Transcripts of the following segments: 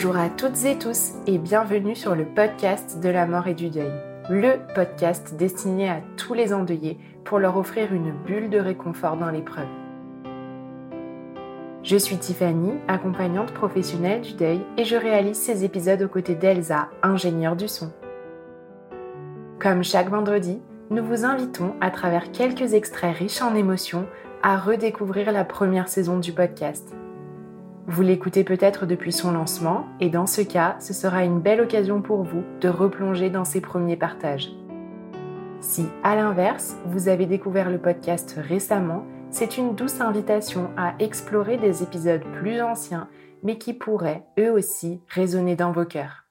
Bonjour à toutes et tous et bienvenue sur le podcast de la mort et du deuil, le podcast destiné à tous les endeuillés pour leur offrir une bulle de réconfort dans l'épreuve. Je suis Tiffany, accompagnante professionnelle du deuil et je réalise ces épisodes aux côtés d'Elsa, ingénieure du son. Comme chaque vendredi, nous vous invitons à travers quelques extraits riches en émotions à redécouvrir la première saison du podcast. Vous l'écoutez peut-être depuis son lancement et dans ce cas, ce sera une belle occasion pour vous de replonger dans ses premiers partages. Si, à l'inverse, vous avez découvert le podcast récemment, c'est une douce invitation à explorer des épisodes plus anciens, mais qui pourraient, eux aussi, résonner dans vos cœurs.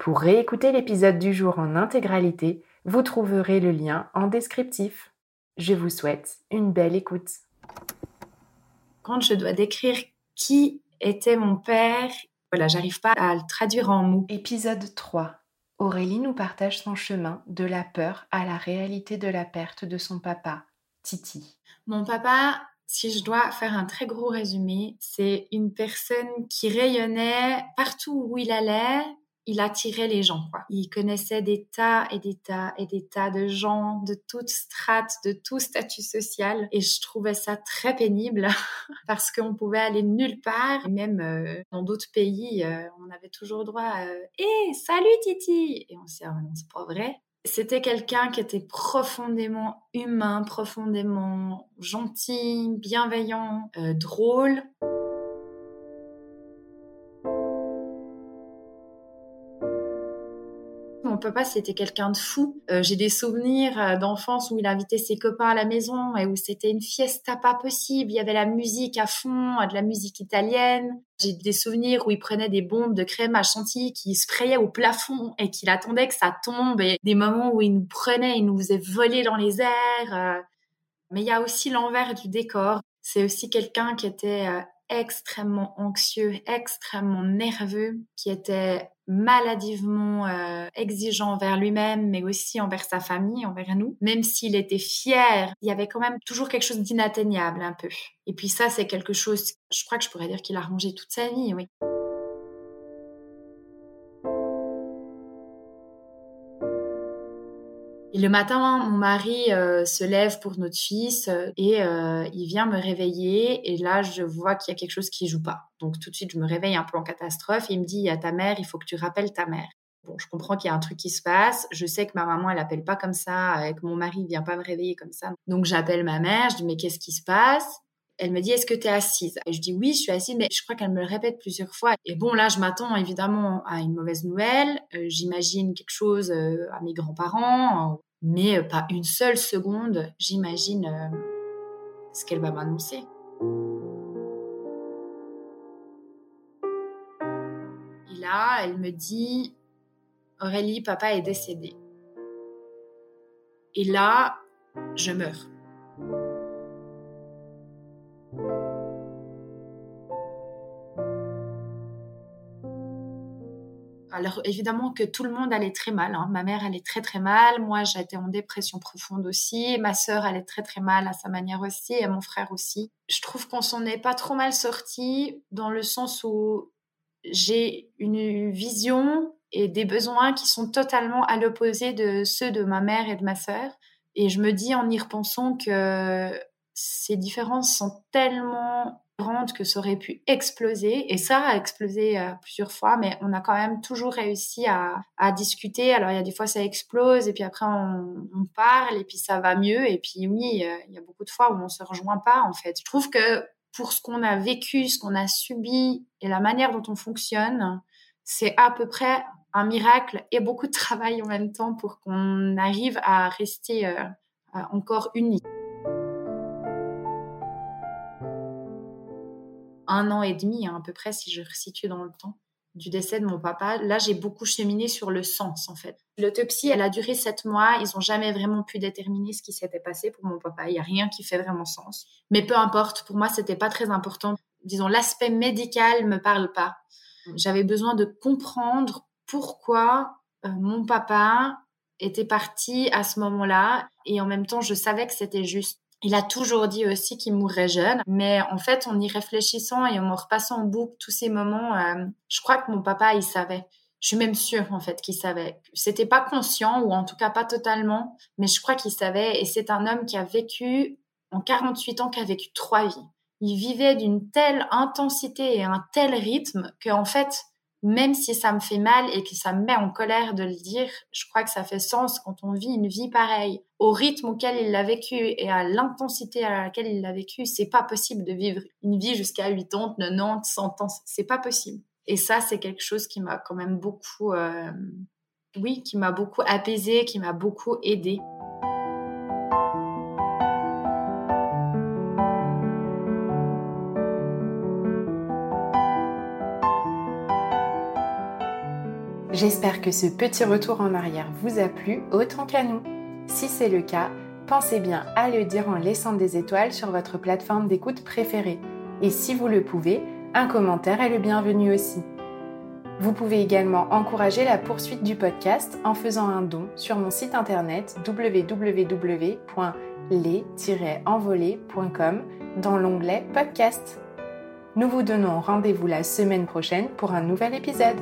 Pour réécouter l'épisode du jour en intégralité, vous trouverez le lien en descriptif. Je vous souhaite une belle écoute quand je dois décrire qui était mon père, voilà, j'arrive pas à le traduire en mots. Épisode 3. Aurélie nous partage son chemin de la peur à la réalité de la perte de son papa, Titi. Mon papa, si je dois faire un très gros résumé, c'est une personne qui rayonnait partout où il allait, il attirait les gens. Quoi. Il connaissait des tas et des tas et des tas de gens de toutes strates, de tout statut social. Et je trouvais ça très pénible parce qu'on pouvait aller nulle part. Même euh, dans d'autres pays, euh, on avait toujours droit à euh, Hé, salut Titi !» Et on s'est dit ah, non, c'est pas vrai !» C'était quelqu'un qui était profondément humain, profondément gentil, bienveillant, drôle. Papa, c'était quelqu'un de fou. Euh, j'ai des souvenirs euh, d'enfance où il invitait ses copains à la maison et où c'était une fiesta pas possible. Il y avait la musique à fond, de la musique italienne. J'ai des souvenirs où il prenait des bombes de crème à chantilly qui sprayaient au plafond et qu'il attendait que ça tombe. Et des moments où il nous prenait, il nous faisait voler dans les airs. Euh. Mais il y a aussi l'envers du décor. C'est aussi quelqu'un qui était extrêmement anxieux, extrêmement nerveux, qui était maladivement euh, exigeant envers lui-même, mais aussi envers sa famille, envers nous. Même s'il était fier, il y avait quand même toujours quelque chose d'inatteignable un peu. Et puis ça, c'est quelque chose, je crois que je pourrais dire qu'il a rangé toute sa vie, oui. Le matin, mon mari euh, se lève pour notre fils euh, et euh, il vient me réveiller. Et là, je vois qu'il y a quelque chose qui joue pas. Donc tout de suite, je me réveille un peu en catastrophe. Et il me dit, il y a ta mère, il faut que tu rappelles ta mère. Bon, je comprends qu'il y a un truc qui se passe. Je sais que ma maman, elle appelle pas comme ça, et que mon mari vient pas me réveiller comme ça. Donc j'appelle ma mère, je dis, mais qu'est-ce qui se passe? Elle me dit, est-ce que tu es assise? Et je dis, oui, je suis assise, mais je crois qu'elle me le répète plusieurs fois. Et bon, là, je m'attends évidemment à une mauvaise nouvelle. J'imagine quelque chose à mes grands-parents, mais euh, pas une seule seconde, j'imagine ce qu'elle va m'annoncer. Et là, elle me dit, Aurélie, papa est décédé. Et là, je meurs. Alors évidemment que tout le monde allait très mal. Hein. Ma mère allait très très mal. Moi j'étais en dépression profonde aussi. Ma sœur allait très très mal à sa manière aussi et mon frère aussi. Je trouve qu'on s'en est pas trop mal sorti dans le sens où j'ai une vision et des besoins qui sont totalement à l'opposé de ceux de ma mère et de ma sœur. Et je me dis en y repensant que ces différences sont tellement que ça aurait pu exploser. Et ça a explosé euh, plusieurs fois, mais on a quand même toujours réussi à, discuter. Alors, il y a des fois, ça explose, et puis après, on, on parle, et puis ça va mieux. Et puis, oui, euh, il y a beaucoup de fois où on se rejoint pas, en fait. Je trouve que pour ce qu'on a vécu, ce qu'on a subi, et la manière dont on fonctionne, c'est à peu près un miracle et beaucoup de travail en même temps pour qu'on arrive à rester euh, encore unis. Un an et demi hein, à peu près, si je resitue dans le temps, du décès de mon papa. Là, j'ai beaucoup cheminé sur le sens, en fait. L'autopsie, elle a duré sept mois. Ils n'ont jamais vraiment pu déterminer ce qui s'était passé pour mon papa. Il n'y a rien qui fait vraiment sens. Mais peu importe, pour moi, c'était pas très important. Disons, l'aspect médical me parle pas. J'avais besoin de comprendre pourquoi euh, mon papa était parti à ce moment-là. Et en même temps, je savais que c'était juste. Il a toujours dit aussi qu'il mourrait jeune, mais en fait, en y réfléchissant et en me repassant en boucle tous ces moments, euh, je crois que mon papa, il savait. Je suis même sûre en fait qu'il savait. C'était pas conscient ou en tout cas pas totalement, mais je crois qu'il savait. Et c'est un homme qui a vécu en 48 ans, qui a vécu trois vies. Il vivait d'une telle intensité et un tel rythme que en fait, même si ça me fait mal et que ça me met en colère de le dire, je crois que ça fait sens quand on vit une vie pareille, au rythme auquel il l'a vécu et à l'intensité à laquelle il l'a vécu, c'est pas possible de vivre une vie jusqu'à 80, 90, 100 ans, c'est pas possible. Et ça, c'est quelque chose qui m'a quand même beaucoup, euh, oui, qui m'a beaucoup apaisé, qui m'a beaucoup aidé. J'espère que ce petit retour en arrière vous a plu autant qu'à nous. Si c'est le cas, pensez bien à le dire en laissant des étoiles sur votre plateforme d'écoute préférée. Et si vous le pouvez, un commentaire est le bienvenu aussi. Vous pouvez également encourager la poursuite du podcast en faisant un don sur mon site internet www.les-envolés.com dans l'onglet podcast. Nous vous donnons rendez-vous la semaine prochaine pour un nouvel épisode.